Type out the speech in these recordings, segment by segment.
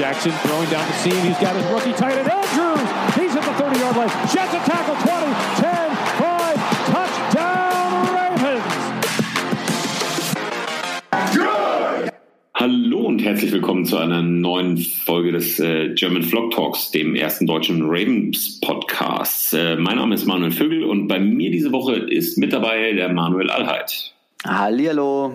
Jackson throwing down the seam. He's got his rookie tight end, Andrews. He's at the 30 yard line. Jets a tackle 20, 10, 5, touchdown Ravens. Hallo und herzlich willkommen zu einer neuen Folge des äh, German Vlog Talks, dem ersten deutschen Ravens Podcasts. Äh, mein Name ist Manuel Vögel und bei mir diese Woche ist mit dabei der Manuel Allheit. Hallihallo.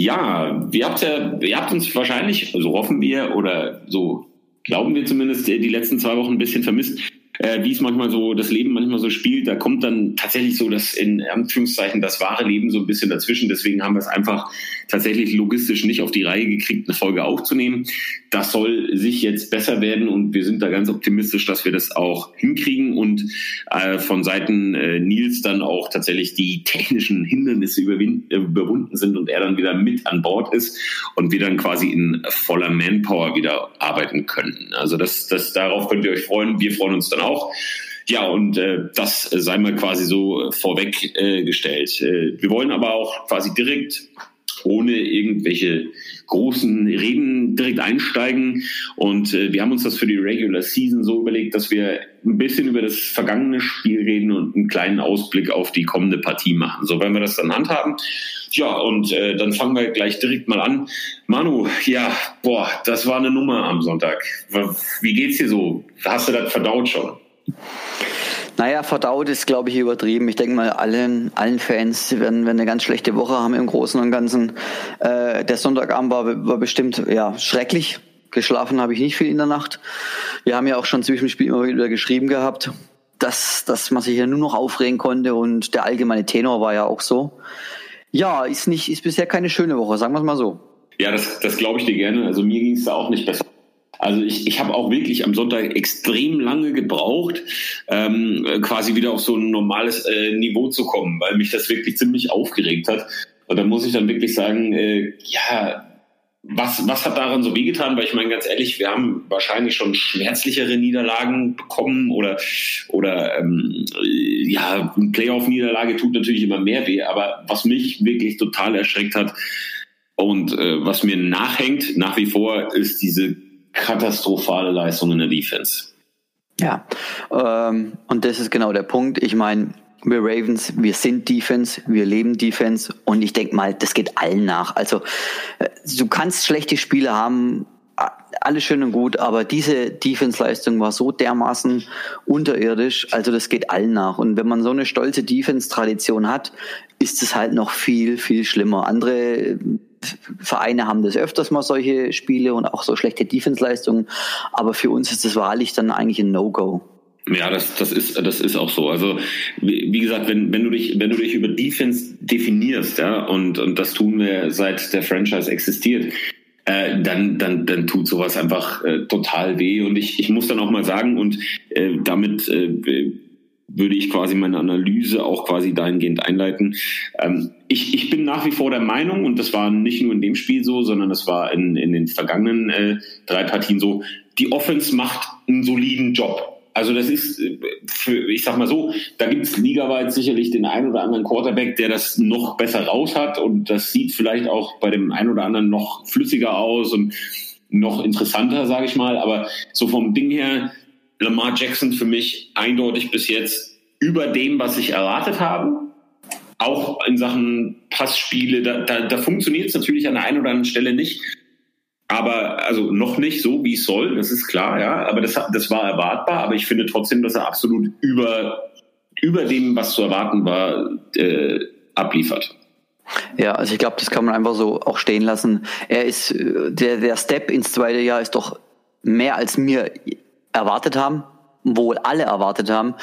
Ja, ihr habt, ja, ihr habt uns wahrscheinlich, so hoffen wir oder so glauben wir zumindest, die letzten zwei Wochen ein bisschen vermisst äh, wie es manchmal so das Leben manchmal so spielt, da kommt dann tatsächlich so das in Anführungszeichen das wahre Leben so ein bisschen dazwischen. Deswegen haben wir es einfach tatsächlich logistisch nicht auf die Reihe gekriegt, eine Folge aufzunehmen. Das soll sich jetzt besser werden und wir sind da ganz optimistisch, dass wir das auch hinkriegen und äh, von Seiten äh, Nils dann auch tatsächlich die technischen Hindernisse überwunden sind und er dann wieder mit an Bord ist und wir dann quasi in voller Manpower wieder arbeiten können. Also das, das darauf könnt ihr euch freuen. Wir freuen uns dann auch auch. Ja, und äh, das sei mal quasi so vorweg äh, gestellt. Äh, wir wollen aber auch quasi direkt ohne irgendwelche großen Reden direkt einsteigen. Und äh, wir haben uns das für die Regular Season so überlegt, dass wir ein bisschen über das vergangene Spiel reden und einen kleinen Ausblick auf die kommende Partie machen. So werden wir das dann handhaben. Ja, und äh, dann fangen wir gleich direkt mal an. Manu, ja, boah, das war eine Nummer am Sonntag. Wie geht's dir so? Hast du das verdaut schon? Naja, verdaut ist, glaube ich, übertrieben. Ich denke mal, allen, allen Fans werden, werden eine ganz schlechte Woche haben im Großen und Ganzen. Äh, der Sonntagabend war, war bestimmt ja, schrecklich. Geschlafen habe ich nicht viel in der Nacht. Wir haben ja auch schon zwischen dem Spiel immer wieder geschrieben gehabt, dass, dass man sich ja nur noch aufregen konnte und der allgemeine Tenor war ja auch so. Ja, ist nicht, ist bisher keine schöne Woche, sagen wir es mal so. Ja, das, das glaube ich dir gerne. Also mir ging es da auch nicht besser. Also ich, ich habe auch wirklich am Sonntag extrem lange gebraucht, ähm, quasi wieder auf so ein normales äh, Niveau zu kommen, weil mich das wirklich ziemlich aufgeregt hat. Und da muss ich dann wirklich sagen, äh, ja, was, was hat daran so wehgetan? Weil ich meine, ganz ehrlich, wir haben wahrscheinlich schon schmerzlichere Niederlagen bekommen oder, oder ähm, ja, eine Playoff-Niederlage tut natürlich immer mehr weh. Aber was mich wirklich total erschreckt hat und äh, was mir nachhängt nach wie vor, ist diese katastrophale Leistung in der Defense. Ja, ähm, und das ist genau der Punkt. Ich meine, wir Ravens, wir sind Defense, wir leben Defense und ich denke mal, das geht allen nach. Also äh, du kannst schlechte Spiele haben, alles schön und gut, aber diese Defense-Leistung war so dermaßen unterirdisch, also das geht allen nach. Und wenn man so eine stolze Defense-Tradition hat, ist es halt noch viel, viel schlimmer. Andere Vereine haben das öfters mal solche Spiele und auch so schlechte Defense-Leistungen, aber für uns ist das wahrlich dann eigentlich ein No-Go. Ja, das, das, ist, das ist auch so. Also, wie, gesagt, wenn, wenn, du dich, wenn du dich über Defense definierst, ja, und, und das tun wir seit der Franchise existiert, äh, dann, dann, dann tut sowas einfach äh, total weh. Und ich, ich muss dann auch mal sagen, und äh, damit äh, würde ich quasi meine Analyse auch quasi dahingehend einleiten. Ähm, ich, ich bin nach wie vor der Meinung, und das war nicht nur in dem Spiel so, sondern das war in, in den vergangenen äh, drei Partien so, die Offense macht einen soliden Job. Also das ist, äh, für, ich sag mal so, da gibt es ligaweit sicherlich den einen oder anderen Quarterback, der das noch besser raus hat und das sieht vielleicht auch bei dem einen oder anderen noch flüssiger aus und noch interessanter, sage ich mal. Aber so vom Ding her, Lamar Jackson für mich eindeutig bis jetzt über dem, was ich erwartet habe. Auch in Sachen Passspiele, da, da, da funktioniert es natürlich an der einen oder anderen Stelle nicht. Aber also noch nicht so, wie es soll, das ist klar, ja. Aber das, das war erwartbar, aber ich finde trotzdem, dass er absolut über, über dem, was zu erwarten war, äh, abliefert. Ja, also ich glaube, das kann man einfach so auch stehen lassen. Er ist, äh, der, der Step ins zweite Jahr ist doch mehr als mir erwartet haben, wohl alle erwartet haben.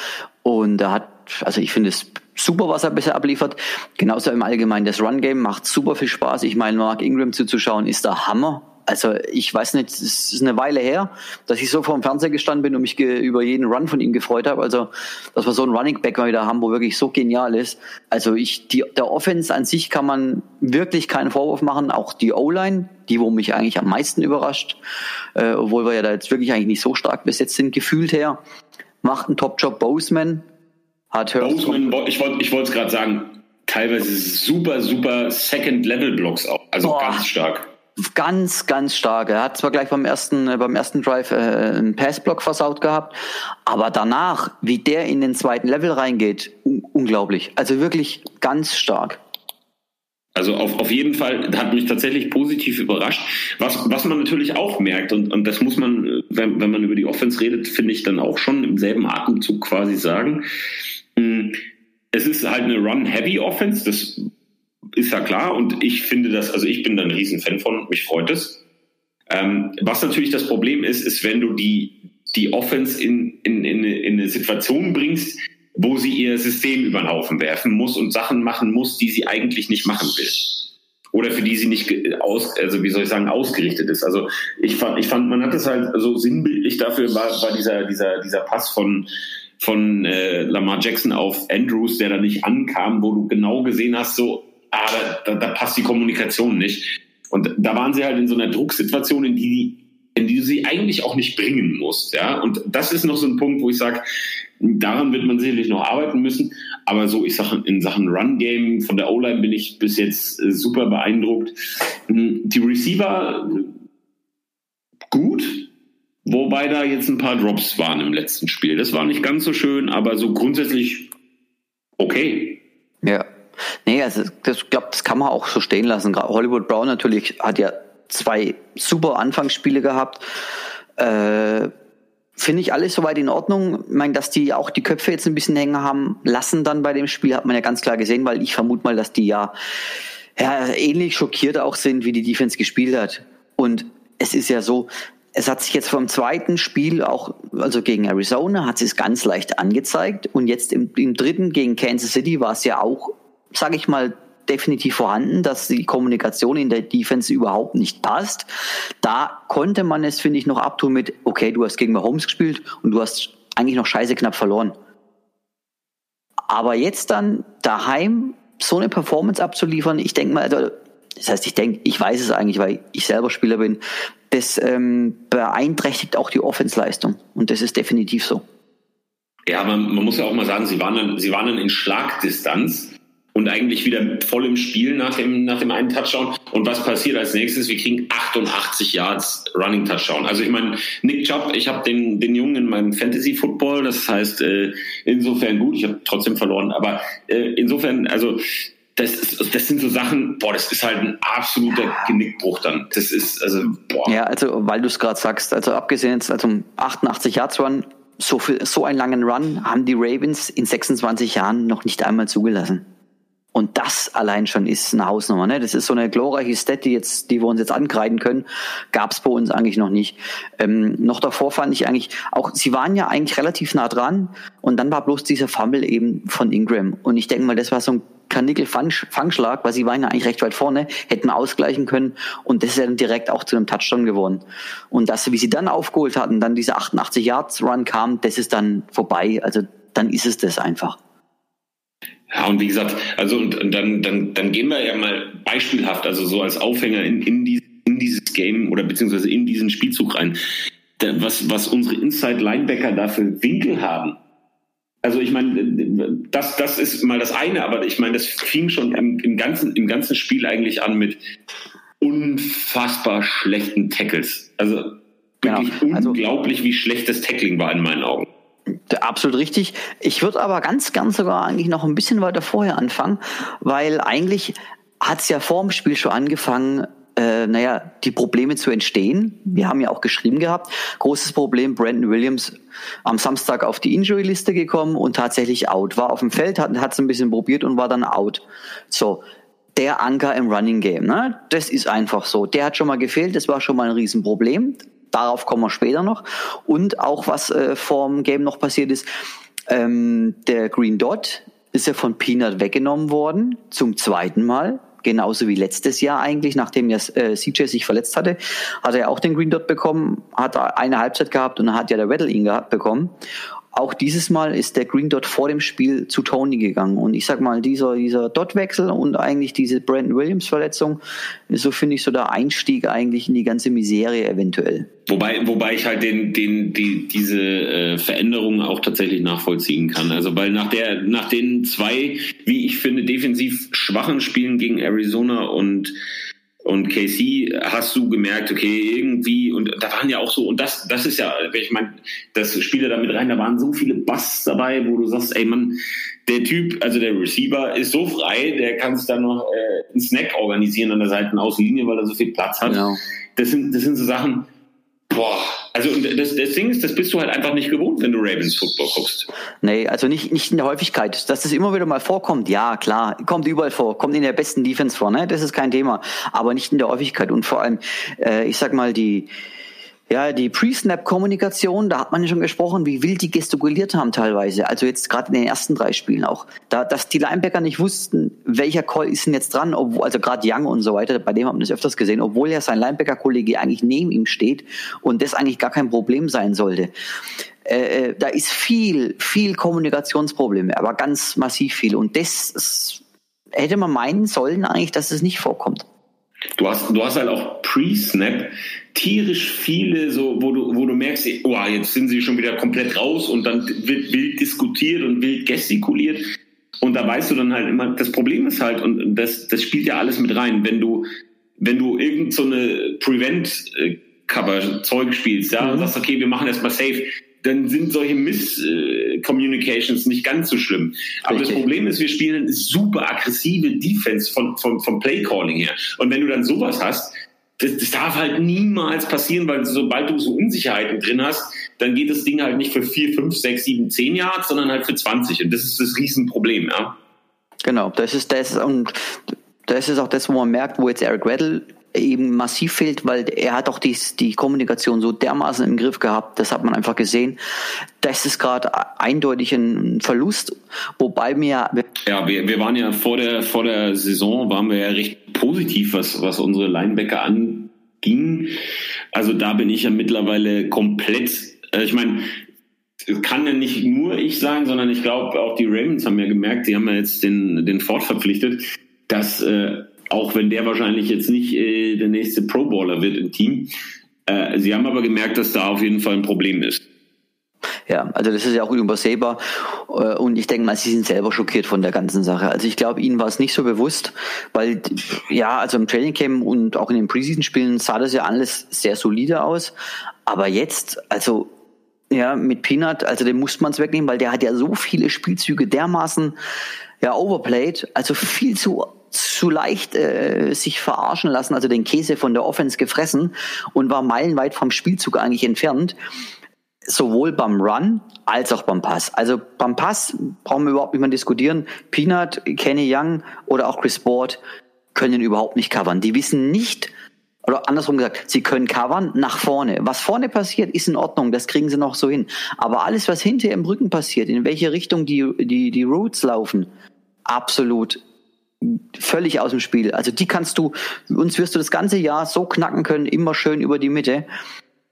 Und er hat, also ich finde es super, was er bisher abliefert. Genauso im Allgemeinen das Run-Game macht super viel Spaß. Ich meine, Mark Ingram zuzuschauen ist der Hammer. Also ich weiß nicht, es ist eine Weile her, dass ich so vor dem Fernseher gestanden bin und mich über jeden Run von ihm gefreut habe. Also, dass wir so einen Running Back mal wieder haben, wo wirklich so genial ist. Also ich, die, der Offense an sich kann man wirklich keinen Vorwurf machen. Auch die O-Line, die, wo mich eigentlich am meisten überrascht, äh, obwohl wir ja da jetzt wirklich eigentlich nicht so stark besetzt sind, gefühlt her, macht einen Top-Job. Boseman hat Boseman, ich wollte ich wollte es gerade sagen, teilweise super, super Second-Level-Blocks auch. Also Boah. ganz stark. Ganz, ganz stark. Er hat zwar gleich beim ersten, äh, beim ersten Drive äh, einen Passblock versaut gehabt, aber danach, wie der in den zweiten Level reingeht, un unglaublich. Also wirklich ganz stark. Also auf, auf jeden Fall hat mich tatsächlich positiv überrascht. Was, was man natürlich auch merkt, und, und das muss man, wenn, wenn man über die Offense redet, finde ich dann auch schon im selben Atemzug quasi sagen. Hm, es ist halt eine Run-Heavy-Offense, das ist ja klar und ich finde das, also ich bin da ein Riesenfan von, mich freut es. Ähm, was natürlich das Problem ist, ist, wenn du die, die Offense in, in, in, in eine Situation bringst, wo sie ihr System über den Haufen werfen muss und Sachen machen muss, die sie eigentlich nicht machen will. Oder für die sie nicht aus, also wie soll ich sagen, ausgerichtet ist. Also ich fand, ich fand, man hat es halt so sinnbildlich dafür war, war dieser, dieser, dieser Pass von, von äh, Lamar Jackson auf Andrews, der da nicht ankam, wo du genau gesehen hast, so, ah, da, da passt die Kommunikation nicht. Und da waren sie halt in so einer Drucksituation, in die, in die du sie eigentlich auch nicht bringen musst. Ja? Und das ist noch so ein Punkt, wo ich sage, daran wird man sicherlich noch arbeiten müssen. Aber so, ich sage, in Sachen Run-Game von der O-Line bin ich bis jetzt äh, super beeindruckt. Hm, die Receiver gut, wobei da jetzt ein paar Drops waren im letzten Spiel. Das war nicht ganz so schön, aber so grundsätzlich okay. Ja. Nee, also das glaube, das kann man auch so stehen lassen. Hollywood Brown natürlich hat ja zwei super Anfangsspiele gehabt. Äh, Finde ich alles soweit in Ordnung. Ich meine, dass die auch die Köpfe jetzt ein bisschen hängen haben lassen dann bei dem Spiel, hat man ja ganz klar gesehen, weil ich vermute mal, dass die ja, ja ähnlich schockiert auch sind, wie die Defense gespielt hat. Und es ist ja so, es hat sich jetzt vom zweiten Spiel auch, also gegen Arizona, hat es ganz leicht angezeigt. Und jetzt im, im dritten gegen Kansas City war es ja auch sage ich mal, definitiv vorhanden, dass die Kommunikation in der Defense überhaupt nicht passt. Da konnte man es, finde ich, noch abtun mit, okay, du hast gegen Mahomes gespielt und du hast eigentlich noch scheiße knapp verloren. Aber jetzt dann daheim so eine Performance abzuliefern, ich denke mal, also, das heißt, ich denke, ich weiß es eigentlich, weil ich selber Spieler bin, das ähm, beeinträchtigt auch die Offensleistung. Und das ist definitiv so. Ja, man, man muss ja auch mal sagen, sie waren sie waren dann in Schlagdistanz und eigentlich wieder voll im Spiel nach dem, nach dem einen Touchdown. Und was passiert als nächstes? Wir kriegen 88 Yards Running Touchdown. Also ich meine, Nick Chubb, ich habe den, den Jungen in meinem Fantasy Football, das heißt äh, insofern gut, ich habe trotzdem verloren, aber äh, insofern, also das, ist, das sind so Sachen, boah, das ist halt ein absoluter Genickbruch dann. Das ist, also, boah. Ja, also, weil du es gerade sagst, also abgesehen jetzt, also 88 Yards Run, so, viel, so einen langen Run haben die Ravens in 26 Jahren noch nicht einmal zugelassen. Und das allein schon ist eine Hausnummer. Ne? Das ist so eine glorreiche Stat, die, jetzt, die wir uns jetzt ankreiden können. Gab es bei uns eigentlich noch nicht. Ähm, noch davor fand ich eigentlich, auch sie waren ja eigentlich relativ nah dran und dann war bloß dieser Fumble eben von Ingram. Und ich denke mal, das war so ein Kanickel-Fangschlag, weil sie waren ja eigentlich recht weit vorne, hätten ausgleichen können und das ist ja dann direkt auch zu einem Touchdown geworden. Und das, wie sie dann aufgeholt hatten, dann diese 88 Yards Run kam, das ist dann vorbei. Also dann ist es das einfach. Ja, und wie gesagt, also und, und dann, dann, dann gehen wir ja mal beispielhaft, also so als Aufhänger in, in, die, in dieses Game oder beziehungsweise in diesen Spielzug rein. Da, was, was unsere Inside-Linebacker da für Winkel haben. Also ich meine, das, das ist mal das eine, aber ich meine, das fing schon im, im, ganzen, im ganzen Spiel eigentlich an mit unfassbar schlechten Tackles. Also wirklich ja, also, unglaublich, wie schlecht das Tackling war in meinen Augen. Absolut richtig. Ich würde aber ganz, ganz sogar eigentlich noch ein bisschen weiter vorher anfangen, weil eigentlich hat es ja vor dem Spiel schon angefangen, äh, naja, die Probleme zu entstehen. Wir haben ja auch geschrieben gehabt, großes Problem, Brandon Williams am Samstag auf die Injury-Liste gekommen und tatsächlich out. War auf dem Feld, hat es ein bisschen probiert und war dann out. So, der Anker im Running Game, ne? Das ist einfach so. Der hat schon mal gefehlt, das war schon mal ein Riesenproblem. Darauf kommen wir später noch. Und auch was äh, vorm Game noch passiert ist, ähm, der Green Dot ist ja von Peanut weggenommen worden, zum zweiten Mal. genauso wie letztes Jahr eigentlich, nachdem ja äh, CJ sich verletzt hatte, hat er auch den Green Dot bekommen, hat eine Halbzeit gehabt und hat ja der Weddle ihn gehabt bekommen. Auch dieses Mal ist der Green Dot vor dem Spiel zu Tony gegangen. Und ich sag mal, dieser, dieser Dot-Wechsel und eigentlich diese Brandon Williams-Verletzung, so finde ich so der Einstieg eigentlich in die ganze Miserie eventuell. Wobei, wobei ich halt den, den, die, diese äh, Veränderungen auch tatsächlich nachvollziehen kann. Also weil nach der, nach den zwei, wie ich finde, defensiv schwachen Spielen gegen Arizona und und KC hast du gemerkt, okay, irgendwie, und da waren ja auch so, und das, das ist ja, ich meine, das spielt ja damit rein, da waren so viele Busts dabei, wo du sagst, ey Mann, der Typ, also der Receiver ist so frei, der kann sich dann noch äh, einen Snack organisieren an der Seitenaußenlinie, weil er so viel Platz hat. Genau. Das sind, das sind so Sachen, boah, also das, das Ding ist, das bist du halt einfach nicht gewohnt, wenn du Ravens Football guckst. Nee, also nicht, nicht in der Häufigkeit. Dass das immer wieder mal vorkommt, ja, klar, kommt überall vor, kommt in der besten Defense vor, ne? Das ist kein Thema. Aber nicht in der Häufigkeit. Und vor allem, äh, ich sag mal, die, ja, die Pre-Snap-Kommunikation, da hat man ja schon gesprochen, wie wild die gestikuliert haben teilweise. Also jetzt gerade in den ersten drei Spielen auch. Da, dass die Linebacker nicht wussten, welcher Call ist denn jetzt dran, obwohl, also gerade Young und so weiter, bei dem haben wir das öfters gesehen, obwohl ja sein Linebacker-Kollege eigentlich neben ihm steht und das eigentlich gar kein Problem sein sollte. Äh, äh da ist viel, viel Kommunikationsprobleme, aber ganz massiv viel. Und das hätte man meinen sollen eigentlich, dass es nicht vorkommt. Du hast, du hast halt auch Pre-Snap tierisch viele, so, wo du, wo du merkst, oh, jetzt sind sie schon wieder komplett raus und dann wird wild diskutiert und wild gestikuliert. Und da weißt du dann halt immer, das Problem ist halt, und das, das spielt ja alles mit rein, wenn du, wenn du irgend so eine Prevent-Cover-Zeug spielst, ja, mhm. und sagst, okay, wir machen erstmal safe, dann sind solche Miss-Communications nicht ganz so schlimm. Aber Richtig. das Problem ist, wir spielen eine super aggressive Defense von, von, vom Play-Calling her. Und wenn du dann sowas hast, das, das darf halt niemals passieren, weil sobald du so Unsicherheiten drin hast, dann geht das Ding halt nicht für 4, 5, 6, 7, 10 Yards, sondern halt für 20. Und das ist das Riesenproblem, ja. Genau, das ist das und das ist auch das, wo man merkt, wo jetzt Eric Weddle eben massiv fehlt, weil er hat auch die, die Kommunikation so dermaßen im Griff gehabt, das hat man einfach gesehen. Das ist gerade eindeutig ein Verlust, wobei mir... Ja, wir, wir waren ja vor der, vor der Saison, waren wir ja recht positiv, was, was unsere Linebacker anging. Also da bin ich ja mittlerweile komplett, äh, ich meine, kann ja nicht nur ich sein, sondern ich glaube auch die Ravens haben ja gemerkt, die haben ja jetzt den, den Ford verpflichtet, dass äh, auch wenn der wahrscheinlich jetzt nicht äh, der nächste Pro Bowler wird im Team. Äh, sie haben aber gemerkt, dass da auf jeden Fall ein Problem ist. Ja, also das ist ja auch unübersehbar. Äh, und ich denke mal, sie sind selber schockiert von der ganzen Sache. Also ich glaube, ihnen war es nicht so bewusst, weil ja, also im Training Camp und auch in den Preseason-Spielen sah das ja alles sehr solide aus. Aber jetzt, also ja, mit Peanut, also den muss man es wegnehmen, weil der hat ja so viele Spielzüge dermaßen ja overplayed, also viel zu zu leicht äh, sich verarschen lassen, also den Käse von der Offense gefressen und war meilenweit vom Spielzug eigentlich entfernt. Sowohl beim Run als auch beim Pass. Also beim Pass brauchen wir überhaupt nicht mehr diskutieren. Peanut, Kenny Young oder auch Chris Board können überhaupt nicht covern. Die wissen nicht, oder andersrum gesagt, sie können covern nach vorne. Was vorne passiert, ist in Ordnung, das kriegen sie noch so hin. Aber alles, was hinter im Rücken passiert, in welche Richtung die, die, die Routes laufen, absolut völlig aus dem Spiel. Also die kannst du, uns wirst du das ganze Jahr so knacken können, immer schön über die Mitte.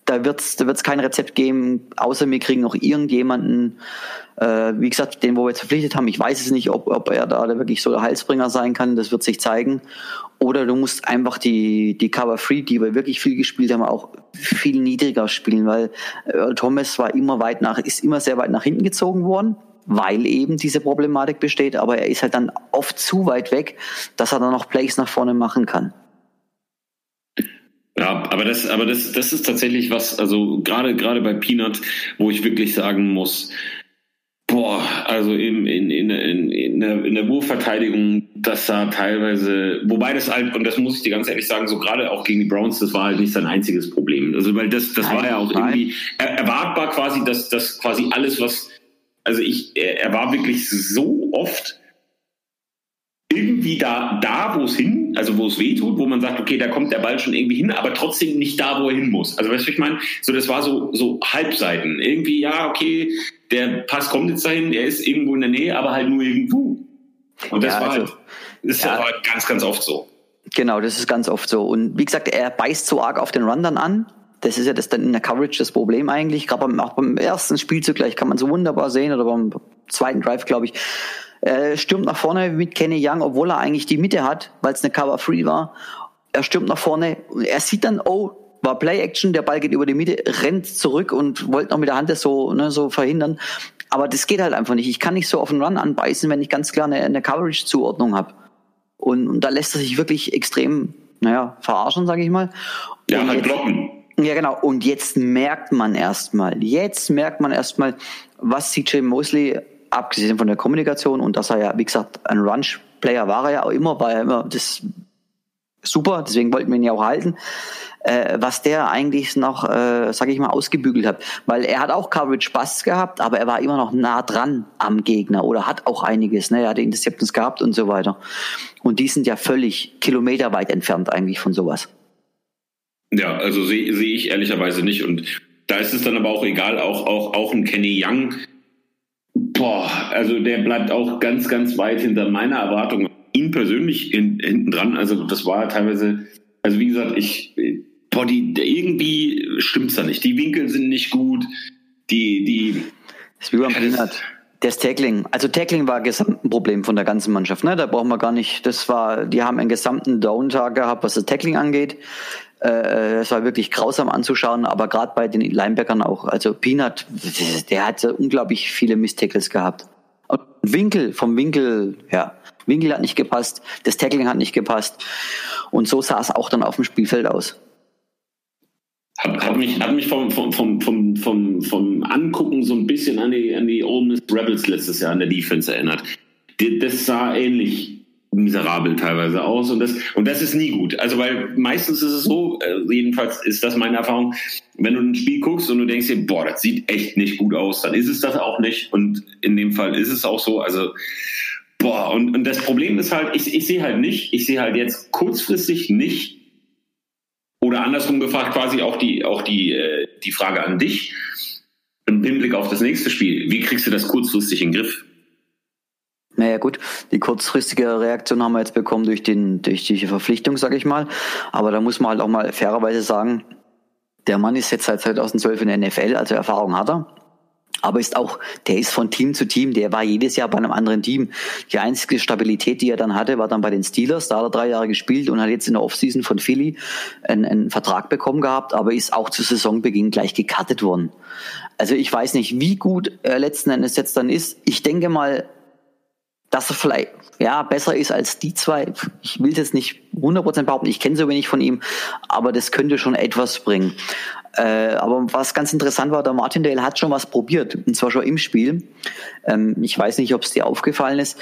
Da wird's, da wird's kein Rezept geben, außer wir kriegen noch irgendjemanden, äh, wie gesagt, den, wo wir jetzt verpflichtet haben. Ich weiß es nicht, ob, ob er da wirklich so der Heilsbringer sein kann. Das wird sich zeigen. Oder du musst einfach die, die Cover Free, die wir wirklich viel gespielt haben, auch viel niedriger spielen, weil äh, Thomas war immer weit nach, ist immer sehr weit nach hinten gezogen worden weil eben diese Problematik besteht, aber er ist halt dann oft zu weit weg, dass er dann noch Plays nach vorne machen kann. Ja, aber das, aber das, das ist tatsächlich was, also gerade, gerade bei Peanut, wo ich wirklich sagen muss, boah, also in, in, in, in, in, der, in der Wurfverteidigung, das sah teilweise, wobei das halt, und das muss ich dir ganz ehrlich sagen, so gerade auch gegen die Browns, das war halt nicht sein einziges Problem. Also, weil das, das nein, war ja auch nein. irgendwie erwartbar quasi, dass, dass quasi alles, was, also ich, er war wirklich so oft irgendwie da, da wo es hin, also wo es weh tut, wo man sagt, okay, da kommt der Ball schon irgendwie hin, aber trotzdem nicht da, wo er hin muss. Also weißt du, ich meine, so das war so so Halbseiten. Irgendwie, ja, okay, der Pass kommt jetzt dahin, er ist irgendwo in der Nähe, aber halt nur irgendwo. Und das ja, war also, halt Das ist ja. aber ganz, ganz oft so. Genau, das ist ganz oft so. Und wie gesagt, er beißt so arg auf den Run dann an. Das ist ja das dann in der Coverage das Problem eigentlich. Gerade beim, auch beim ersten Spielzug gleich kann man so wunderbar sehen oder beim zweiten Drive, glaube ich. Er stürmt nach vorne mit Kenny Young, obwohl er eigentlich die Mitte hat, weil es eine Cover Free war. Er stürmt nach vorne. Er sieht dann, oh, war Play Action, der Ball geht über die Mitte, rennt zurück und wollte noch mit der Hand das so, ne, so verhindern. Aber das geht halt einfach nicht. Ich kann nicht so auf den Run anbeißen, wenn ich ganz klar eine, eine Coverage-Zuordnung habe. Und, und da lässt er sich wirklich extrem, naja, verarschen, sage ich mal. Ja, und halt blocken. Ja, genau. Und jetzt merkt man erstmal, jetzt merkt man erstmal, was CJ Mosley, abgesehen von der Kommunikation und dass er ja, wie gesagt, ein Runch-Player war er ja auch immer, war er immer das super, deswegen wollten wir ihn ja auch halten äh, was der eigentlich noch, äh, sage ich mal, ausgebügelt hat. Weil er hat auch Coverage Spaß gehabt, aber er war immer noch nah dran am Gegner oder hat auch einiges. Ne? Er hat Interceptions gehabt und so weiter. Und die sind ja völlig kilometerweit entfernt eigentlich von sowas. Ja, also sehe seh ich ehrlicherweise nicht. Und da ist es dann aber auch egal, auch, auch, auch ein Kenny Young. Boah, also der bleibt auch ganz, ganz weit hinter meiner Erwartung. Ihn persönlich in, hinten dran. Also das war teilweise, also wie gesagt, ich, boah, die, irgendwie stimmt's da nicht. Die Winkel sind nicht gut. Die, die. Das ist wie beim ja, das Tackling. Also Tackling war gesamt ein Problem von der ganzen Mannschaft. Ne? Da brauchen wir gar nicht. Das war, die haben einen gesamten Down-Tag gehabt, was das Tackling angeht. Äh, es war wirklich grausam anzuschauen, aber gerade bei den Linebackern auch. Also Peanut, der hat unglaublich viele Miss-Tackles gehabt. Und Winkel, vom Winkel, ja, Winkel hat nicht gepasst, das Tackling hat nicht gepasst. Und so sah es auch dann auf dem Spielfeld aus. Hat, hat, mich, hat mich vom, vom, vom, vom, vom, vom Angucken so ein bisschen an die, an die Ole Miss Rebels letztes Jahr an der Defense erinnert. Das sah ähnlich miserabel teilweise aus und das und das ist nie gut. Also weil meistens ist es so, äh, jedenfalls ist das meine Erfahrung, wenn du ein Spiel guckst und du denkst dir, boah, das sieht echt nicht gut aus, dann ist es das auch nicht und in dem Fall ist es auch so. Also boah und, und das Problem ist halt, ich, ich sehe halt nicht, ich sehe halt jetzt kurzfristig nicht oder andersrum gefragt, quasi auch die, auch die, äh, die Frage an dich im Hinblick auf das nächste Spiel. Wie kriegst du das kurzfristig in den Griff? Naja gut, die kurzfristige Reaktion haben wir jetzt bekommen durch, den, durch die Verpflichtung, sage ich mal. Aber da muss man halt auch mal fairerweise sagen, der Mann ist jetzt seit 2012 in der NFL, also Erfahrung hat er aber ist auch, der ist von Team zu Team, der war jedes Jahr bei einem anderen Team. Die einzige Stabilität, die er dann hatte, war dann bei den Steelers, da hat er drei Jahre gespielt und hat jetzt in der Offseason von Philly einen, einen Vertrag bekommen gehabt, aber ist auch zu Saisonbeginn gleich gecuttet worden. Also ich weiß nicht, wie gut er letzten Endes jetzt dann ist. Ich denke mal, dass er vielleicht ja besser ist als die zwei. Ich will das nicht 100% behaupten, ich kenne so wenig von ihm, aber das könnte schon etwas bringen. Äh, aber was ganz interessant war, der Martindale hat schon was probiert, und zwar schon im Spiel. Ähm, ich weiß nicht, ob es dir aufgefallen ist.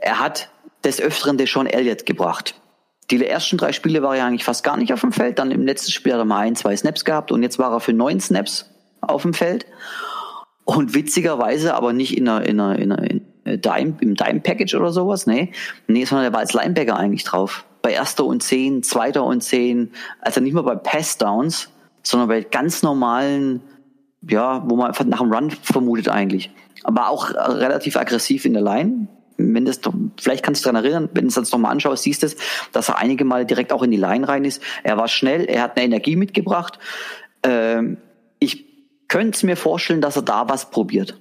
Er hat des Öfteren Deshaun Elliott gebracht. Die ersten drei Spiele war er eigentlich fast gar nicht auf dem Feld. Dann im letzten Spiel hat er mal ein, zwei Snaps gehabt und jetzt war er für neun Snaps auf dem Feld. Und witzigerweise aber nicht in einer, in einer, in einer in Dime, im Dime-Package oder sowas, nee. Nee, sondern er war als Linebacker eigentlich drauf. Bei erster und zehn, zweiter und zehn, also nicht mal bei Pass-Downs, sondern bei ganz normalen, ja, wo man nach dem Run vermutet eigentlich. Aber auch relativ aggressiv in der Line. Wenn das, vielleicht kannst du daran erinnern, wenn du es jetzt nochmal anschaust, siehst du, dass er einige Mal direkt auch in die Line rein ist. Er war schnell, er hat eine Energie mitgebracht. Ähm, ich könnte es mir vorstellen, dass er da was probiert.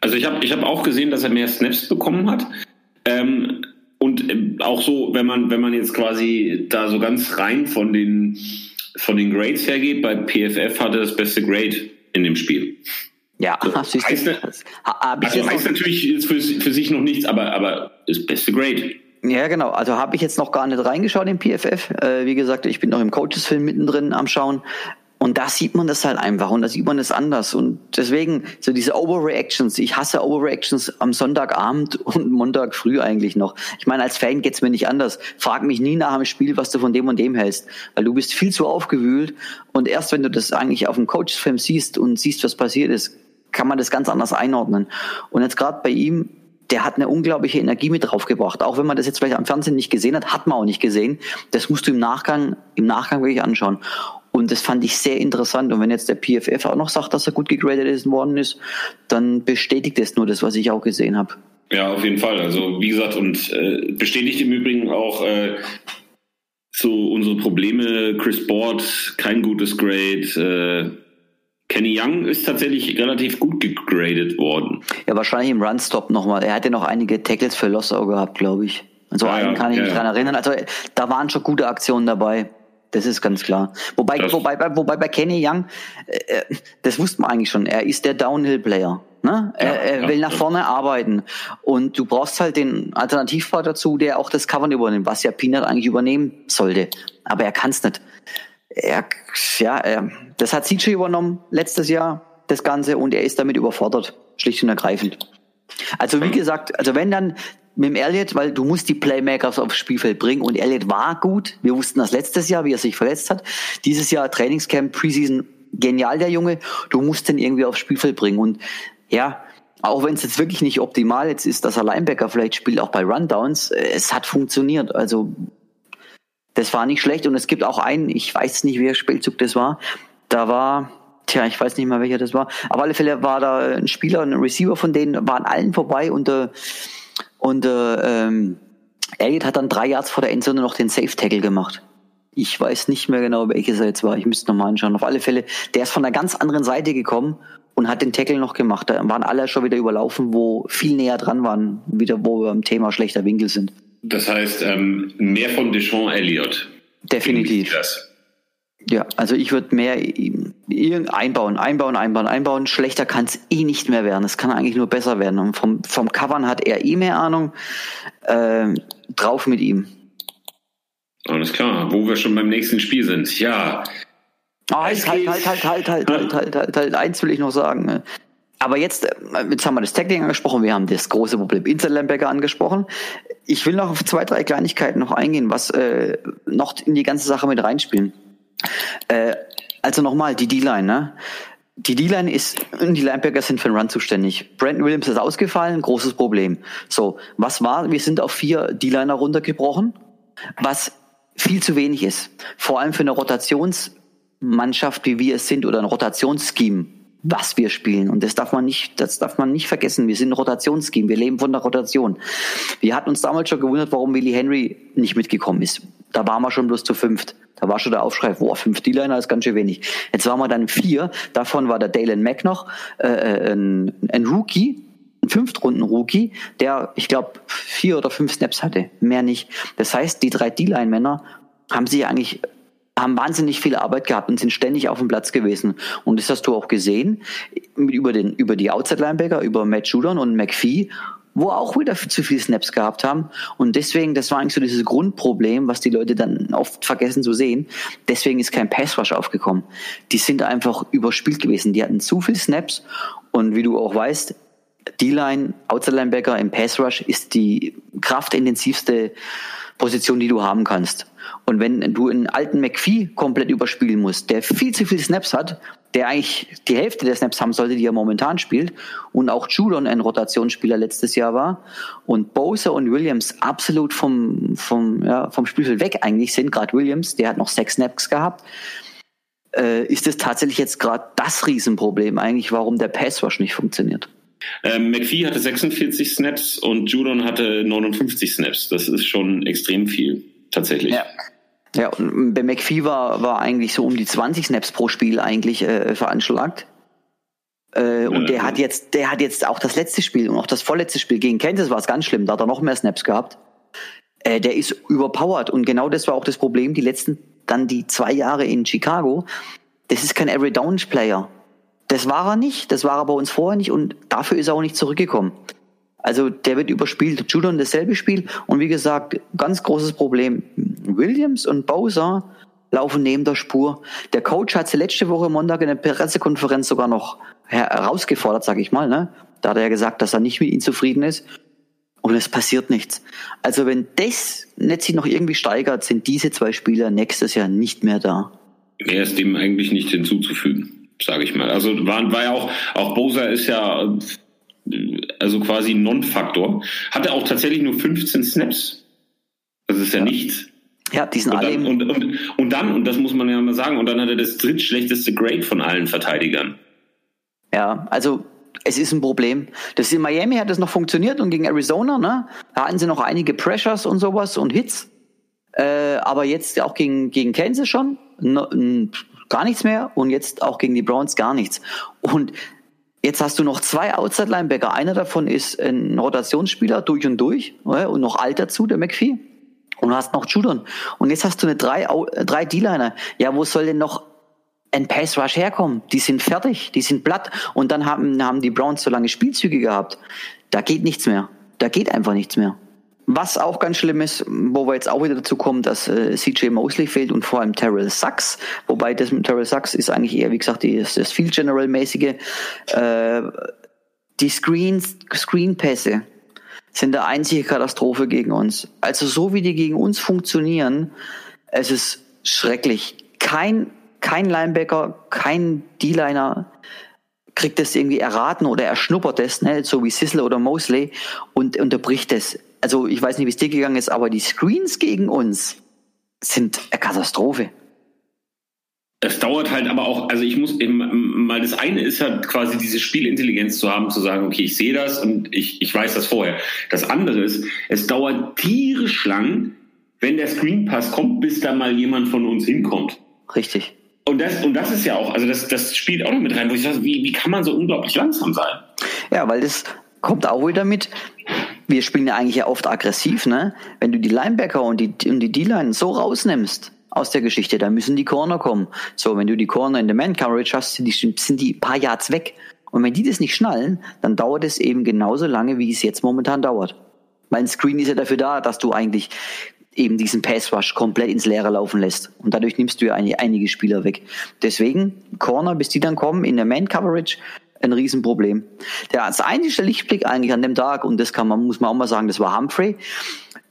Also ich habe ich hab auch gesehen, dass er mehr Snaps bekommen hat. Ähm, und ähm, auch so, wenn man, wenn man jetzt quasi da so ganz rein von den von den Grades hergeht, bei PFF hatte das beste Grade in dem Spiel. Ja, so, heißt, das, also heißt natürlich jetzt für, für sich noch nichts, aber, aber das beste Grade. Ja, genau. Also habe ich jetzt noch gar nicht reingeschaut in PFF. Äh, wie gesagt, ich bin noch im Coaches-Film mittendrin am Schauen. Und da sieht man das halt einfach und da sieht man es anders. Und deswegen, so diese Overreactions, ich hasse Overreactions am Sonntagabend und Montag früh eigentlich noch. Ich meine, als Fan geht's mir nicht anders. Frag mich nie nach dem Spiel, was du von dem und dem hältst. Weil du bist viel zu aufgewühlt und erst wenn du das eigentlich auf dem Coachfilm siehst und siehst, was passiert ist, kann man das ganz anders einordnen. Und jetzt gerade bei ihm, der hat eine unglaubliche Energie mit draufgebracht. Auch wenn man das jetzt vielleicht am Fernsehen nicht gesehen hat, hat man auch nicht gesehen. Das musst du im Nachgang, im Nachgang wirklich anschauen. Und das fand ich sehr interessant. Und wenn jetzt der PFF auch noch sagt, dass er gut gegradet worden ist, dann bestätigt es nur das, was ich auch gesehen habe. Ja, auf jeden Fall. Also wie gesagt, und äh, bestätigt im Übrigen auch äh, so unsere Probleme. Chris Board, kein gutes Grade. Äh, Kenny Young ist tatsächlich relativ gut gegradet worden. Ja, wahrscheinlich im Runstop nochmal. Er hatte noch einige Tackles für Lossau gehabt, glaube ich. Also ja, einen kann ich ja, mich dran erinnern. Also da waren schon gute Aktionen dabei. Das ist ganz klar. Wobei, das wobei, wobei bei Kenny Young, äh, äh, das wusste man eigentlich schon, er ist der Downhill-Player. Ne? Ja, er, er will nach vorne arbeiten. Und du brauchst halt den Alternativfahrer dazu, der auch das Covern übernimmt, was ja Peanut eigentlich übernehmen sollte. Aber er kann es nicht. Er, ja, er, das hat CJ übernommen letztes Jahr, das Ganze, und er ist damit überfordert, schlicht und ergreifend. Also wie gesagt, also wenn dann mit dem Elliott, weil du musst die Playmakers aufs Spielfeld bringen und Elliott war gut. Wir wussten das letztes Jahr, wie er sich verletzt hat. Dieses Jahr Trainingscamp, Preseason, genial der Junge. Du musst den irgendwie aufs Spielfeld bringen und ja, auch wenn es jetzt wirklich nicht optimal jetzt ist, dass er Linebacker vielleicht spielt, auch bei Rundowns, es hat funktioniert. Also das war nicht schlecht und es gibt auch einen, ich weiß nicht, wer Spielzug das war, da war, tja, ich weiß nicht mal, welcher das war, auf alle Fälle war da ein Spieler, ein Receiver von denen, waren allen vorbei und, äh, und äh, ähm, Elliot hat dann drei Yards vor der Endzone noch den Safe-Tackle gemacht. Ich weiß nicht mehr genau, welches er jetzt war. Ich müsste nochmal anschauen. Auf alle Fälle, der ist von einer ganz anderen Seite gekommen und hat den Tackle noch gemacht. Da waren alle schon wieder überlaufen, wo viel näher dran waren, wieder wo wir am Thema schlechter Winkel sind. Das heißt, ähm, mehr von Deshaun Elliott. Definitiv. Ja, also ich würde mehr einbauen, einbauen, einbauen, einbauen. Schlechter kann es eh nicht mehr werden. Es kann eigentlich nur besser werden. Und vom, vom Covern hat er eh mehr Ahnung. Äh, drauf mit ihm. Alles klar, wo wir schon beim nächsten Spiel sind. Ja. Oh, halt, halt, halt, halt, halt, halt, halt, halt, halt, halt, eins will ich noch sagen. Aber jetzt, jetzt haben wir das Tackling angesprochen, wir haben das große Problem Insel Lambecker angesprochen. Ich will noch auf zwei, drei Kleinigkeiten noch eingehen, was äh, noch in die ganze Sache mit reinspielen. Äh, also nochmal, die D-Line, ne? Die D-Line ist, die Linebacker sind für den Run zuständig. Brandon Williams ist ausgefallen, großes Problem. So, was war? Wir sind auf vier D-Liner runtergebrochen, was viel zu wenig ist. Vor allem für eine Rotationsmannschaft, wie wir es sind, oder ein Rotationsscheme, was wir spielen. Und das darf man nicht, das darf man nicht vergessen. Wir sind ein Rotationsscheme. Wir leben von der Rotation. Wir hatten uns damals schon gewundert, warum Willie Henry nicht mitgekommen ist. Da waren wir schon bloß zu fünft. Da war schon der Aufschrei, boah, fünf D-Liner ist ganz schön wenig. Jetzt waren wir dann vier. Davon war der Dalen Mack noch, äh, äh ein, ein Rookie, ein Fünftrunden-Rookie, der, ich glaube, vier oder fünf Snaps hatte. Mehr nicht. Das heißt, die drei D-Line-Männer haben sich eigentlich haben wahnsinnig viel Arbeit gehabt und sind ständig auf dem Platz gewesen. Und das hast du auch gesehen über, den, über die Outside-Linebacker, über Matt Judon und McPhee wo auch wieder zu viele Snaps gehabt haben. Und deswegen, das war eigentlich so dieses Grundproblem, was die Leute dann oft vergessen zu sehen. Deswegen ist kein Passrush aufgekommen. Die sind einfach überspielt gewesen. Die hatten zu viele Snaps. Und wie du auch weißt, D-Line, Outside Linebacker im Passrush ist die kraftintensivste Position, die du haben kannst. Und wenn du einen alten McPhee komplett überspielen musst, der viel zu viele Snaps hat, der eigentlich die Hälfte der Snaps haben sollte, die er momentan spielt, und auch Judon ein Rotationsspieler letztes Jahr war, und Bowser und Williams absolut vom, vom, ja, vom Spielfeld weg eigentlich sind, gerade Williams, der hat noch sechs Snaps gehabt, äh, ist es tatsächlich jetzt gerade das Riesenproblem eigentlich, warum der Passwash nicht funktioniert. Ähm, McPhee hatte 46 Snaps und Judon hatte 59 Snaps. Das ist schon extrem viel, tatsächlich. Ja. Ja, und bei McPhee war, war eigentlich so um die 20 Snaps pro Spiel eigentlich äh, veranschlagt. Äh, und der hat jetzt, der hat jetzt auch das letzte Spiel und auch das vorletzte Spiel gegen Kansas war es ganz schlimm, da hat er noch mehr Snaps gehabt. Äh, der ist überpowered und genau das war auch das Problem, die letzten, dann die zwei Jahre in Chicago. Das ist kein Every Down Player. Das war er nicht, das war er bei uns vorher nicht und dafür ist er auch nicht zurückgekommen. Also der wird überspielt. Judon dasselbe Spiel und wie gesagt, ganz großes Problem. Williams und Bowser laufen neben der Spur. Der Coach hat sie letzte Woche Montag in der Pressekonferenz sogar noch herausgefordert, sag ich mal. Ne? Da hat er ja gesagt, dass er nicht mit ihnen zufrieden ist. Und es passiert nichts. Also wenn das nicht sich noch irgendwie steigert, sind diese zwei Spieler nächstes Jahr nicht mehr da. Mehr ist dem eigentlich nicht hinzuzufügen, sage ich mal. Also war, war ja auch, auch Bowser ist ja also quasi Non-Faktor. Hatte auch tatsächlich nur 15 Snaps. Das ist ja, ja. nichts. Ja, die sind und alle. Dann, und, und, und dann, und das muss man ja mal sagen, und dann hat er das drittschlechteste Grade von allen Verteidigern. Ja, also es ist ein Problem. Das in Miami hat das noch funktioniert und gegen Arizona, ne? Da hatten sie noch einige Pressures und sowas und Hits. Äh, aber jetzt auch gegen, gegen Kansas schon no, gar nichts mehr und jetzt auch gegen die Browns gar nichts. Und jetzt hast du noch zwei Outside-Linebacker. Einer davon ist ein Rotationsspieler durch und durch ne? und noch alt dazu, der McPhee. Und du hast noch Judon. Und jetzt hast du eine drei, drei D-Liner. Ja, wo soll denn noch ein Pass Rush herkommen. Die sind fertig, die sind platt. Und dann haben, haben die Browns so lange Spielzüge gehabt. Da geht nichts mehr. Da geht einfach nichts mehr. Was auch ganz schlimm ist, wo wir jetzt auch wieder dazu kommen, dass äh, CJ Mosley fehlt und vor allem Terrell Sachs. Wobei das mit Terrell Sachs ist eigentlich eher, wie gesagt, die, das, das Field General-mäßige. Äh, die Screens, Screen-Pässe sind der einzige Katastrophe gegen uns. Also so wie die gegen uns funktionieren, es ist schrecklich. Kein kein Linebacker, kein D-Liner kriegt das irgendwie erraten oder er schnuppert das, ne, so wie Sissel oder Mosley und unterbricht das. Also ich weiß nicht, wie es dir gegangen ist, aber die Screens gegen uns sind eine Katastrophe. Es dauert halt aber auch, also ich muss eben, mal das eine ist halt quasi diese Spielintelligenz zu haben, zu sagen, okay, ich sehe das und ich, ich weiß das vorher. Das andere ist, es dauert tierisch lang, wenn der Screenpass kommt, bis da mal jemand von uns hinkommt. Richtig. Und das, und das ist ja auch, also das, das spielt auch noch mit rein, wo ich sage, wie, wie kann man so unglaublich langsam sein? Ja, weil das kommt auch wieder mit. Wir spielen ja eigentlich ja oft aggressiv, ne? Wenn du die Linebacker und die, und die D-Line so rausnimmst aus der Geschichte, dann müssen die Corner kommen. So, wenn du die Corner in der Man-Coverage hast, sind die, sind die paar Yards weg. Und wenn die das nicht schnallen, dann dauert es eben genauso lange, wie es jetzt momentan dauert. Mein Screen ist ja dafür da, dass du eigentlich eben diesen Pass Rush komplett ins Leere laufen lässt. Und dadurch nimmst du ja einige Spieler weg. Deswegen Corner, bis die dann kommen in der Man Coverage, ein Riesenproblem. Der das einzige Lichtblick eigentlich an dem Tag, und das kann man, muss man auch mal sagen, das war Humphrey.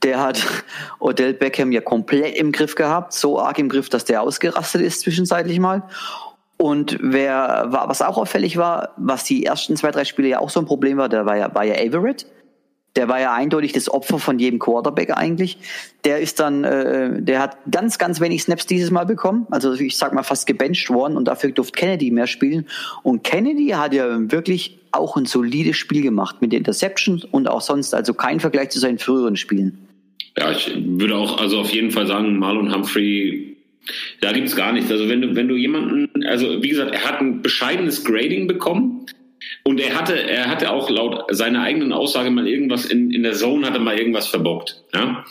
Der hat Odell Beckham ja komplett im Griff gehabt, so arg im Griff, dass der ausgerastet ist zwischenzeitlich mal. Und wer, was auch auffällig war, was die ersten zwei, drei Spiele ja auch so ein Problem war, der war ja, war ja Everett der war ja eindeutig das Opfer von jedem Quarterback eigentlich. Der ist dann, äh, der hat ganz, ganz wenig Snaps dieses Mal bekommen. Also ich sag mal fast gebencht worden und dafür durfte Kennedy mehr spielen. Und Kennedy hat ja wirklich auch ein solides Spiel gemacht mit Interceptions und auch sonst, also kein Vergleich zu seinen früheren Spielen. Ja, ich würde auch also auf jeden Fall sagen, Marlon Humphrey, da gibt's gar nichts. Also wenn du, wenn du jemanden, also wie gesagt, er hat ein bescheidenes Grading bekommen und er hatte, er hatte auch laut seiner eigenen Aussage mal irgendwas in, in der Zone, hatte mal irgendwas verbockt. Ja?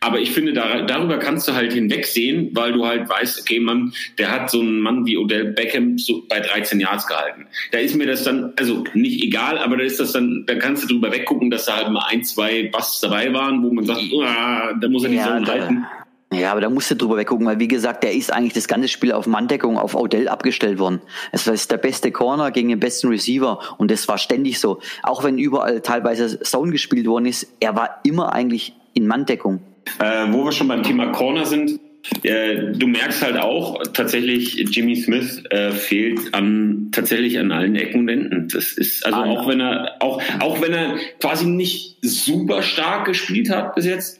Aber ich finde, da, darüber kannst du halt hinwegsehen, weil du halt weißt, okay, Mann, der hat so einen Mann wie Odell Beckham so bei 13 Yards gehalten. Da ist mir das dann, also nicht egal, aber da ist das dann, da kannst du drüber weggucken, dass da halt mal ein, zwei Busts dabei waren, wo man sagt, da muss er die ja, Zone halten. Ja, aber da musst du drüber weggucken, weil wie gesagt, der ist eigentlich das ganze Spiel auf Manndeckung auf Odell abgestellt worden. Es ist der beste Corner gegen den besten Receiver und das war ständig so. Auch wenn überall teilweise Zone gespielt worden ist, er war immer eigentlich in Manndeckung. Äh, wo wir schon beim Thema Corner sind, äh, du merkst halt auch tatsächlich, Jimmy Smith äh, fehlt an tatsächlich an allen Ecken und Enden. Das ist also ah, auch wenn er auch auch wenn er quasi nicht super stark gespielt hat bis jetzt,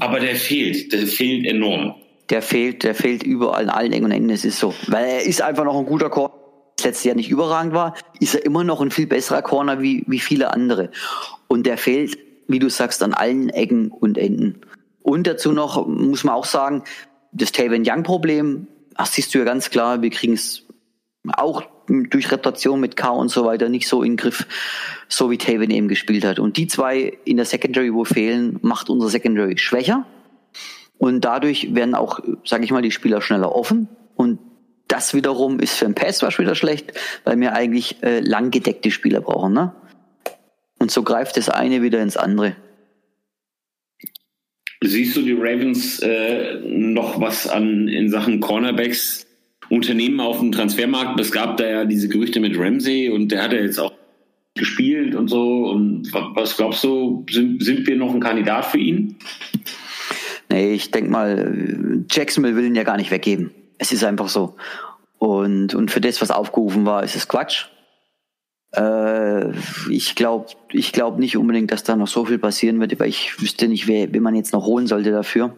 aber der fehlt, der fehlt enorm. Der fehlt, der fehlt überall in allen Ecken und Enden. Es ist so, weil er ist einfach noch ein guter Corner. Letztes Jahr nicht überragend war, ist er immer noch ein viel besserer Corner wie, wie viele andere. Und der fehlt, wie du sagst, an allen Ecken und Enden. Und dazu noch muss man auch sagen, das Taven Young Problem, das siehst du ja ganz klar, wir kriegen es auch durch Reputation mit K und so weiter nicht so in den Griff, so wie Taven eben gespielt hat. Und die zwei in der Secondary, wo fehlen, macht unser Secondary schwächer. Und dadurch werden auch, sage ich mal, die Spieler schneller offen. Und das wiederum ist für einen Pass Rush wieder schlecht, weil wir eigentlich äh, lang gedeckte Spieler brauchen. Ne? Und so greift das eine wieder ins andere. Siehst du die Ravens äh, noch was an in Sachen Cornerbacks Unternehmen auf dem Transfermarkt. Es gab da ja diese Gerüchte mit Ramsey und der hat ja jetzt auch gespielt und so. Und was glaubst du, sind, sind wir noch ein Kandidat für ihn? Nee, ich denke mal, Jacksonville will ihn ja gar nicht weggeben. Es ist einfach so. Und, und für das, was aufgerufen war, ist es Quatsch. Äh, ich glaube ich glaub nicht unbedingt, dass da noch so viel passieren wird, weil ich wüsste nicht, wer, wen man jetzt noch holen sollte dafür.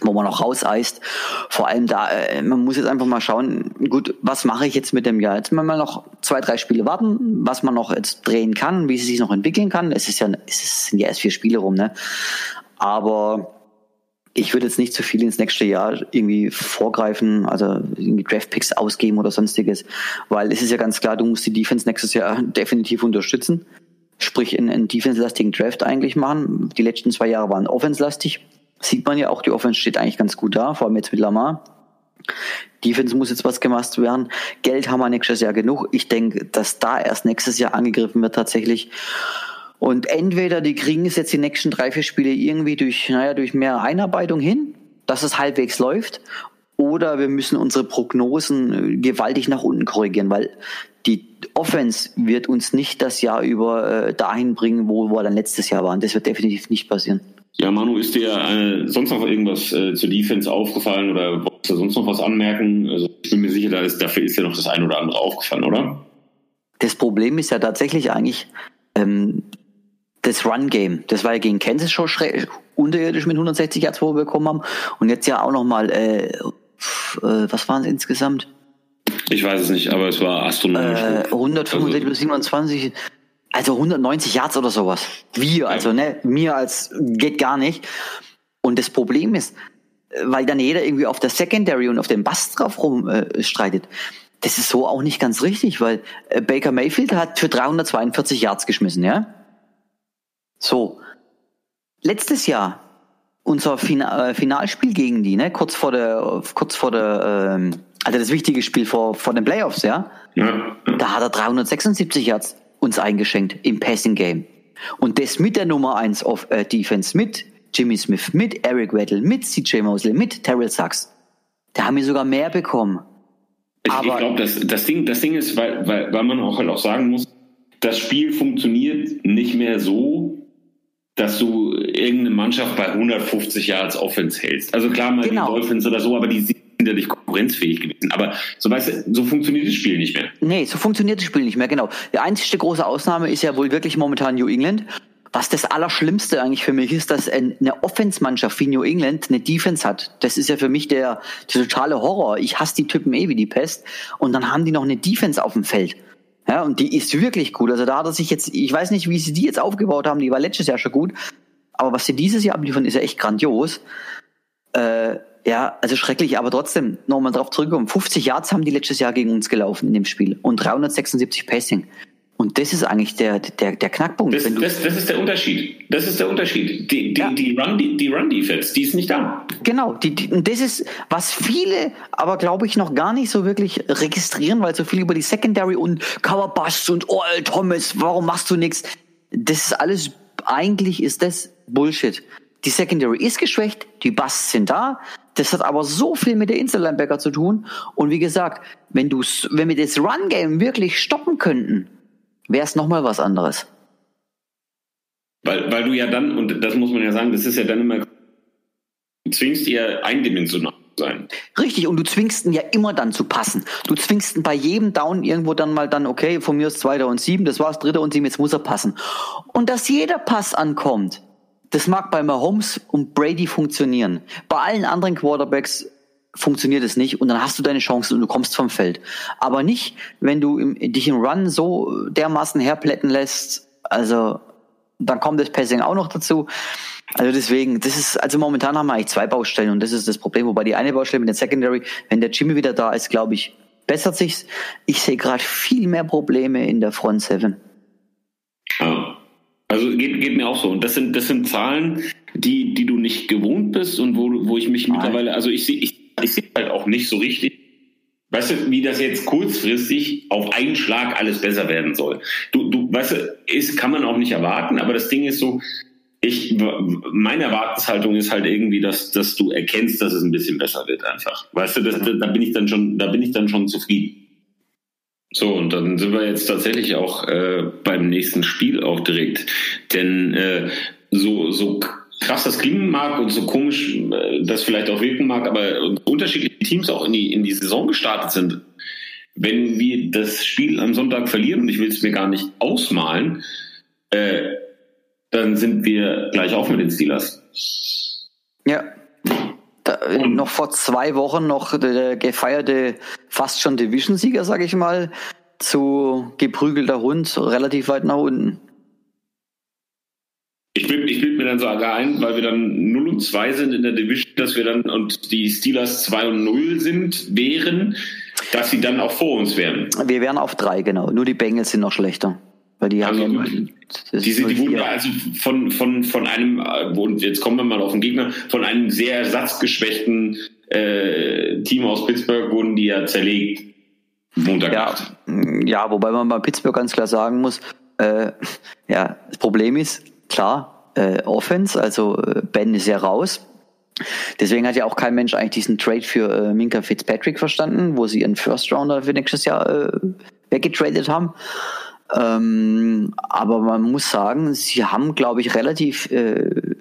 Wo man noch rauseist. Vor allem da, äh, man muss jetzt einfach mal schauen, gut, was mache ich jetzt mit dem Jahr? Jetzt mal noch zwei, drei Spiele warten, was man noch jetzt drehen kann, wie sie sich noch entwickeln kann. Es ist ja, es sind ja erst vier Spiele rum, ne? Aber ich würde jetzt nicht zu viel ins nächste Jahr irgendwie vorgreifen, also irgendwie Draftpicks ausgeben oder sonstiges, weil es ist ja ganz klar, du musst die Defense nächstes Jahr definitiv unterstützen. Sprich, einen, einen defense-lastigen Draft eigentlich machen. Die letzten zwei Jahre waren offense-lastig. Sieht man ja auch, die Offense steht eigentlich ganz gut da, vor allem jetzt mit Lamar. Defense muss jetzt was gemacht werden. Geld haben wir nächstes Jahr genug. Ich denke, dass da erst nächstes Jahr angegriffen wird tatsächlich. Und entweder die kriegen es jetzt die nächsten drei, vier Spiele irgendwie durch, naja, durch mehr Einarbeitung hin, dass es halbwegs läuft, oder wir müssen unsere Prognosen äh, gewaltig nach unten korrigieren, weil die Offense wird uns nicht das Jahr über äh, dahin bringen, wo wir dann letztes Jahr waren. Das wird definitiv nicht passieren. Ja, Manu, ist dir äh, sonst noch irgendwas äh, zur Defense aufgefallen oder wolltest du sonst noch was anmerken? Also ich bin mir sicher, da ist, dafür ist dir noch das ein oder andere aufgefallen, oder? Das Problem ist ja tatsächlich eigentlich, ähm, das Run-Game, das war ja gegen Kansas schon unterirdisch mit 160 Yards, wo wir bekommen haben. Und jetzt ja auch nochmal, äh, äh, was waren es insgesamt? Ich weiß es nicht, aber es war astronomisch. Äh, 165 also, bis 27, also 190 Yards oder sowas. Wir, also ne, mir als geht gar nicht. Und das Problem ist, weil dann jeder irgendwie auf der Secondary und auf dem Bass drauf rumstreitet. Äh, das ist so auch nicht ganz richtig, weil äh, Baker Mayfield hat für 342 Yards geschmissen, ja? So, letztes Jahr unser Final, äh, Finalspiel gegen die, ne, kurz vor der, kurz vor der, ähm, also das wichtige Spiel vor, vor den Playoffs, ja? ja? Da hat er 376 Yards uns eingeschenkt im Passing Game. Und das mit der Nummer 1 auf äh, Defense, mit Jimmy Smith, mit Eric Weddle, mit CJ Mosley, mit Terrell Sachs. Da haben wir sogar mehr bekommen. Ich, ich glaube, das, das, Ding, das Ding ist, weil, weil, weil man auch halt auch sagen muss, das Spiel funktioniert nicht mehr so, dass du irgendeine Mannschaft bei 150 Yards Offense hältst. Also klar mal genau. die Dolphins oder so, aber die nicht konkurrenzfähig gewesen. Aber so weißt so funktioniert das Spiel nicht mehr. Nee, so funktioniert das Spiel nicht mehr, genau. Die einzige große Ausnahme ist ja wohl wirklich momentan New England. Was das Allerschlimmste eigentlich für mich ist, dass eine Offense-Mannschaft wie New England eine Defense hat. Das ist ja für mich der, der totale Horror. Ich hasse die Typen eh wie die Pest. Und dann haben die noch eine Defense auf dem Feld. Ja, und die ist wirklich gut. Also da hat er sich jetzt, ich weiß nicht, wie sie die jetzt aufgebaut haben, die war letztes Jahr schon gut. Aber was sie dieses Jahr abliefern, ist ja echt grandios. Äh, ja, also schrecklich, aber trotzdem, nochmal drauf zurückkommen. 50 Yards haben die letztes Jahr gegen uns gelaufen in dem Spiel und 376 Passing. Und das ist eigentlich der, der, der Knackpunkt. Das, das, das ist der Unterschied. Das ist der Unterschied. Die, die, ja. die Run, die, die Run Defense, die ist nicht da. Genau. Die, die, und das ist, was viele aber, glaube ich, noch gar nicht so wirklich registrieren, weil so viel über die Secondary und Cover Busts und oh, Thomas, warum machst du nichts? Das ist alles, eigentlich ist das Bullshit. Die Secondary ist geschwächt, die Busts sind da. Das hat aber so viel mit der Insel-Linebacker zu tun. Und wie gesagt, wenn du, wenn wir das Run-Game wirklich stoppen könnten, wäre es nochmal was anderes. Weil, weil du ja dann, und das muss man ja sagen, das ist ja dann immer, du zwingst ihr eindimensional sein. Richtig, und du zwingst ihn ja immer dann zu passen. Du zwingst ihn bei jedem Down irgendwo dann mal dann, okay, von mir ist zweiter und sieben, das war's, dritter und sieben, jetzt muss er passen. Und dass jeder Pass ankommt, das mag bei Mahomes und Brady funktionieren. Bei allen anderen Quarterbacks funktioniert es nicht und dann hast du deine Chance und du kommst vom Feld. Aber nicht, wenn du im, dich im Run so dermaßen herplätten lässt, also dann kommt das Passing auch noch dazu. Also deswegen, das ist, also momentan haben wir eigentlich zwei Baustellen und das ist das Problem. Wobei die eine Baustelle mit der Secondary, wenn der Jimmy wieder da ist, glaube ich, bessert sich's. Ich sehe gerade viel mehr Probleme in der Front Seven. Ja. Also geht, geht mir auch so. Und das sind, das sind Zahlen, die, die du nicht gewohnt bist und wo, wo ich mich Nein. mittlerweile, also ich sehe, ich ich sehe halt auch nicht so richtig. Weißt du, wie das jetzt kurzfristig auf einen Schlag alles besser werden soll? Du, du, weißt du, ist, kann man auch nicht erwarten, aber das Ding ist so, ich, meine Erwartungshaltung ist halt irgendwie, dass, dass du erkennst, dass es ein bisschen besser wird einfach. Weißt du, das, da bin ich dann schon, da bin ich dann schon zufrieden. So, und dann sind wir jetzt tatsächlich auch äh, beim nächsten Spiel auch direkt. Denn äh, so, so krass das klingen mag und so komisch äh, das vielleicht auch wirken mag, aber unterschiedliche Teams auch in die, in die Saison gestartet sind. Wenn wir das Spiel am Sonntag verlieren, und ich will es mir gar nicht ausmalen, äh, dann sind wir gleich auf mit den Steelers. Ja, Da, noch vor zwei Wochen noch der gefeierte, fast schon Division-Sieger, sage ich mal, zu geprügelter Hund relativ weit nach unten. Ich bilde ich bild mir dann sogar ein, weil wir dann 0 und 2 sind in der Division, dass wir dann und die Steelers 2 und 0 sind, wären, dass sie dann auch vor uns wären. Wir wären auf 3, genau. Nur die Bengals sind noch schlechter. Weil die Also, haben ja, Die, sind, die wurden 04. da also von, von, von einem, äh, und jetzt kommen wir mal auf den Gegner, von einem sehr ersatzgeschwächten äh, Team aus Pittsburgh wurden die ja zerlegt. Montagnacht. Ja, ja, wobei man bei Pittsburgh ganz klar sagen muss, äh, ja, das Problem ist, klar, äh, Offense, also äh, Ben ist ja raus. Deswegen hat ja auch kein Mensch eigentlich diesen Trade für äh, Minka Fitzpatrick verstanden, wo sie ihren First Rounder für nächstes Jahr äh, weggetradet haben. Ähm, aber man muss sagen, sie haben, glaube ich, relativ äh,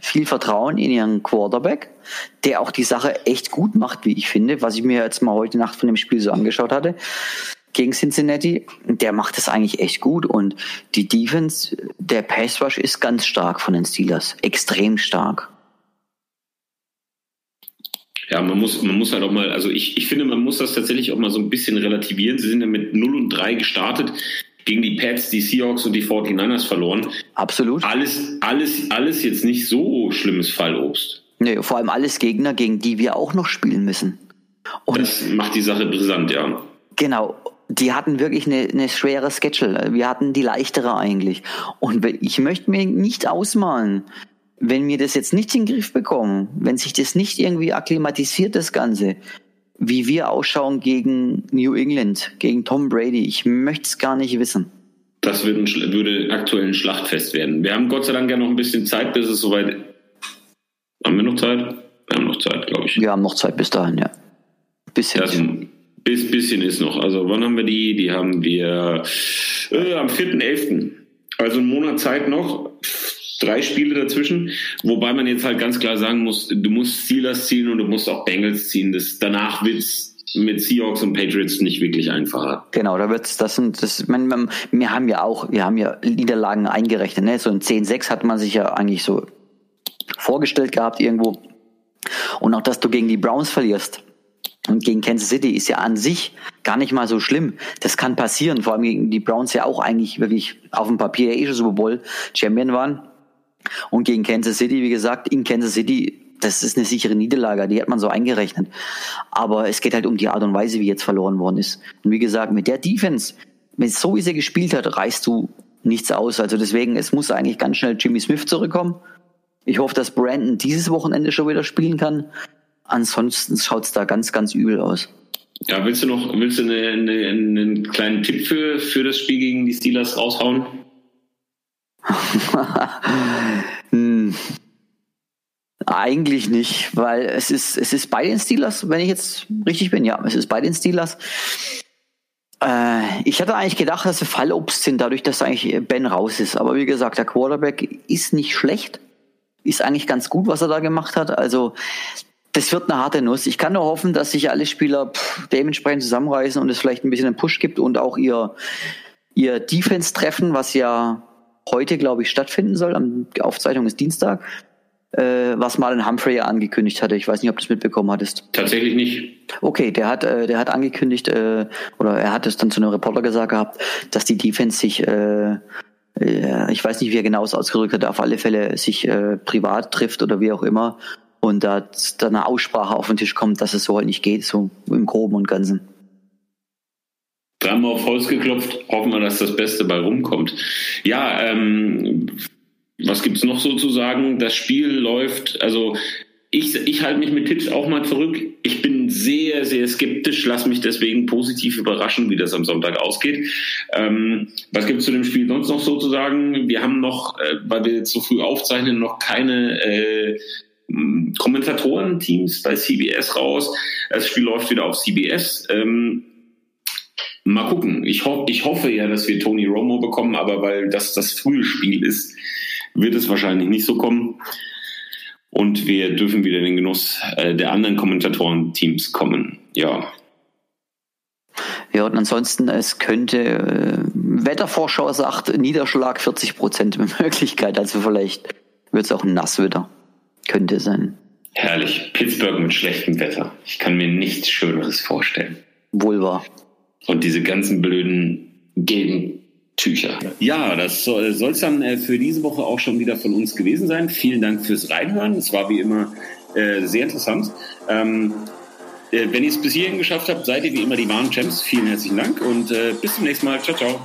viel Vertrauen in ihren Quarterback, der auch die Sache echt gut macht, wie ich finde, was ich mir jetzt mal heute Nacht von dem Spiel so angeschaut hatte gegen Cincinnati, der macht das eigentlich echt gut und die Defense, der Pass Rush ist ganz stark von den Steelers, extrem stark. Ja, man muss, man muss halt auch mal, also ich, ich finde, man muss das tatsächlich auch mal so ein bisschen relativieren. Sie sind ja mit 0 und 3 gestartet, gegen die Pats, die Seahawks und die 49ers verloren. Absolut. Alles, alles, alles jetzt nicht so schlimmes Fallobst. Nee, vor allem alles Gegner, gegen die wir auch noch spielen müssen. Und Das macht die Sache brisant, ja. Genau. Die hatten wirklich eine, eine schwere Schedule. Wir hatten die leichtere eigentlich. Und ich möchte mir nicht ausmalen, wenn wir das jetzt nicht in den Griff bekommen, wenn sich das nicht irgendwie akklimatisiert, das Ganze, wie wir ausschauen gegen New England, gegen Tom Brady. Ich möchte es gar nicht wissen. Das Schl- würde aktuell ein Schlachtfest werden. Wir haben Gott sei Dank ja noch ein bisschen Zeit, bis es soweit. Haben wir noch Zeit? Wir haben noch Zeit, glaube ich. Wir haben noch Zeit bis dahin, ja. Bisschen. Das bis, bisschen ist noch. Also wann haben wir die? Die haben wir äh, am 4.11. Also einen Monat Zeit noch. Drei Spiele dazwischen. Wobei man jetzt halt ganz klar sagen muss, du musst Steelers ziehen und du musst auch Bengals ziehen. Das, danach wird's mit Seahawks und Patriots nicht wirklich einfacher. Genau, da wird's, das sind, das, man, wir haben ja auch, wir haben ja Niederlagen eingerechnet, ne? So ein 10-6 hat man sich ja eigentlich so vorgestellt gehabt irgendwo. Und auch, dass du gegen die Browns verlierst und gegen Kansas City ist ja an sich gar nicht mal so schlimm. Das kann passieren, vor allem gegen die Browns ja auch eigentlich wirklich auf dem Papier eh schon Super Bowl Champion waren. Und gegen Kansas City, wie gesagt, in Kansas City, das ist eine sichere Niederlage, die hat man so eingerechnet. Aber es geht halt um die Art und Weise, wie jetzt verloren worden ist. Und wie gesagt, mit der Defense, wenn so wie sie gespielt hat, reißt du nichts aus. Also deswegen, es muss eigentlich ganz schnell Jimmy Smith zurückkommen. Ich hoffe, dass Brandon dieses Wochenende schon wieder spielen kann. Ansonsten schaut's da ganz, ganz übel aus. Ja, willst du noch, willst du eine, eine, einen kleinen Tipp für, für das Spiel gegen die Steelers raushauen? Hm. Eigentlich nicht, weil es ist, es ist bei den Steelers, wenn ich jetzt richtig bin, ja, es ist bei den Steelers. Äh, ich hatte eigentlich gedacht, dass sie Fallobst sind, dadurch, dass eigentlich Ben raus ist. Aber wie gesagt, der Quarterback ist nicht schlecht. Ist eigentlich ganz gut, was er da gemacht hat. Also, das wird eine harte Nuss. Ich kann nur hoffen, dass sich alle Spieler pff, dementsprechend zusammenreißen und es vielleicht ein bisschen einen Push gibt und auch ihr, ihr Defense-Treffen, was ja heute, glaube ich, stattfinden soll. Am, die Aufzeichnung ist Dienstag. Äh, was Marlon Humphrey angekündigt hatte. Ich weiß nicht, ob du es mitbekommen hattest. Tatsächlich nicht. Okay, der hat, äh, der hat angekündigt, äh, oder er hat es dann zu einem Reporter gesagt gehabt, dass die Defense sich, äh, äh, ich weiß nicht, wie er genau es ausgedrückt hat, auf alle Fälle sich äh, privat trifft oder wie auch immer und da dann eine Aussprache auf den Tisch kommt, dass es so halt nicht geht, so im Groben und Ganzen. Dreimal auf Holz geklopft, hoffen wir, dass das Beste bei rumkommt. Ja, ähm, was gibt's noch so zu sagen? Das Spiel läuft, also ich, ich halte mich mit Tipps auch mal zurück. Ich bin sehr, sehr skeptisch, lass mich deswegen positiv überraschen, wie das am Sonntag ausgeht. Ähm, was gibt's zu dem Spiel sonst noch so zu sagen? Wir haben noch, äh, weil wir jetzt so früh aufzeichnen, noch keine äh, Kommentatorenteams bei CBS raus. Das Spiel läuft wieder auf CBS. Ähm, Mal gucken. Ich, ho ich hoffe ja, dass wir Tony Romo bekommen, aber weil das das frühe Spiel ist, wird es wahrscheinlich nicht so kommen. Und wir dürfen wieder in den Genuss äh, der anderen Kommentatoren-Teams kommen. Ja. Ja, und ansonsten, es könnte, äh, Wettervorschau sagt, Niederschlag 40 Prozent Möglichkeit, also vielleicht wird es auch nass wieder. Könnte sein. Herrlich. Pittsburgh mit schlechtem Wetter. Ich kann mir nichts Schöneres vorstellen. Wohl wahr. Und diese ganzen blöden gelben Tücher. Ja, das soll es dann äh, für diese Woche auch schon wieder von uns gewesen sein. Vielen Dank fürs Reinhören. Es war wie immer äh, sehr interessant. Ähm, äh, wenn ihr es bis hierhin geschafft habt, seid ihr wie immer die wahren Champs. Vielen herzlichen Dank und äh, bis zum nächsten Mal. Ciao, ciao.